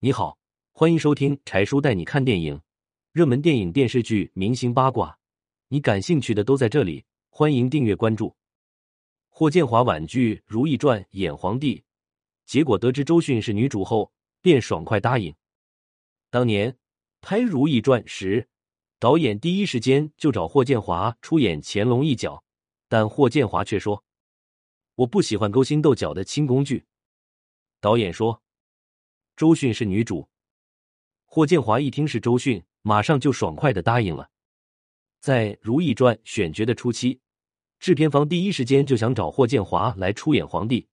你好，欢迎收听柴叔带你看电影，热门电影、电视剧、明星八卦，你感兴趣的都在这里。欢迎订阅关注。霍建华婉拒《如懿传》演皇帝，结果得知周迅是女主后，便爽快答应。当年拍《如懿传》时，导演第一时间就找霍建华出演乾隆一角，但霍建华却说：“我不喜欢勾心斗角的轻功剧。”导演说：“周迅是女主。”霍建华一听是周迅，马上就爽快的答应了。在《如懿传》选角的初期，制片方第一时间就想找霍建华来出演皇帝，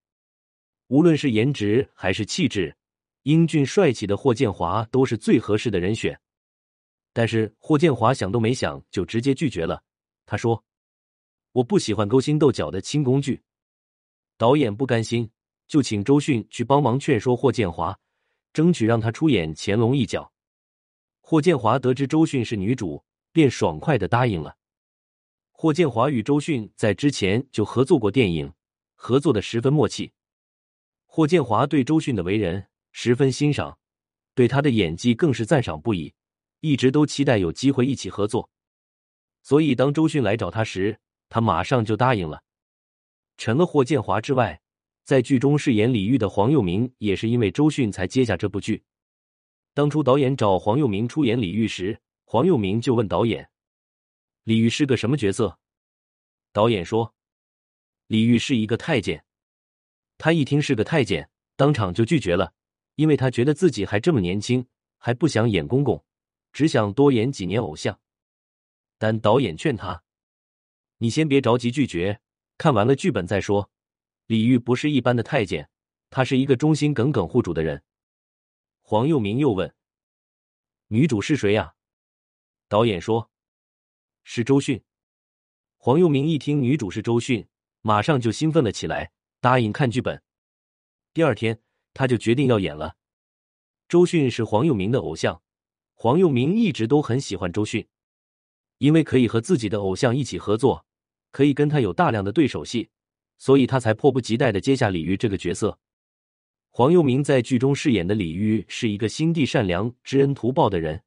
无论是颜值还是气质，英俊帅气的霍建华都是最合适的人选。但是霍建华想都没想就直接拒绝了，他说：“我不喜欢勾心斗角的轻功剧。”导演不甘心。就请周迅去帮忙劝说霍建华，争取让他出演乾隆一角。霍建华得知周迅是女主，便爽快的答应了。霍建华与周迅在之前就合作过电影，合作的十分默契。霍建华对周迅的为人十分欣赏，对她的演技更是赞赏不已，一直都期待有机会一起合作。所以当周迅来找他时，他马上就答应了。成了霍建华之外。在剧中饰演李煜的黄佑明也是因为周迅才接下这部剧。当初导演找黄佑明出演李煜时，黄佑明就问导演：“李煜是个什么角色？”导演说：“李煜是一个太监。”他一听是个太监，当场就拒绝了，因为他觉得自己还这么年轻，还不想演公公，只想多演几年偶像。但导演劝他：“你先别着急拒绝，看完了剧本再说。”李煜不是一般的太监，他是一个忠心耿耿护主的人。黄佑明又问：“女主是谁呀？”导演说：“是周迅。”黄佑明一听女主是周迅，马上就兴奋了起来，答应看剧本。第二天，他就决定要演了。周迅是黄佑明的偶像，黄佑明一直都很喜欢周迅，因为可以和自己的偶像一起合作，可以跟他有大量的对手戏。所以他才迫不及待的接下李煜这个角色。黄佑明在剧中饰演的李煜是一个心地善良、知恩图报的人，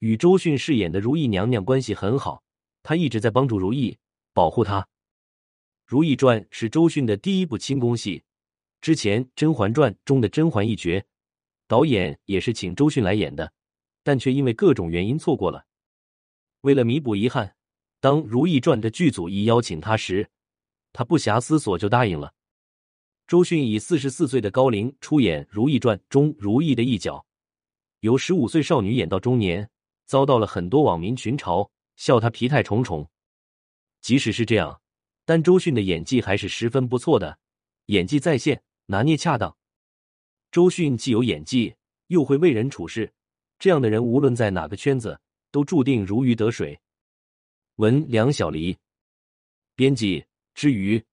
与周迅饰演的如意娘娘关系很好，他一直在帮助如意，保护她。《如懿传》是周迅的第一部轻功戏，之前《甄嬛传》中的甄嬛一角，导演也是请周迅来演的，但却因为各种原因错过了。为了弥补遗憾，当《如懿传》的剧组一邀请他时，他不暇思索就答应了。周迅以四十四岁的高龄出演《如懿传》中如懿的一角，由十五岁少女演到中年，遭到了很多网民群嘲，笑她皮态重重。即使是这样，但周迅的演技还是十分不错的，演技在线，拿捏恰当。周迅既有演技，又会为人处事，这样的人无论在哪个圈子，都注定如鱼得水。文梁小黎，编辑。之余。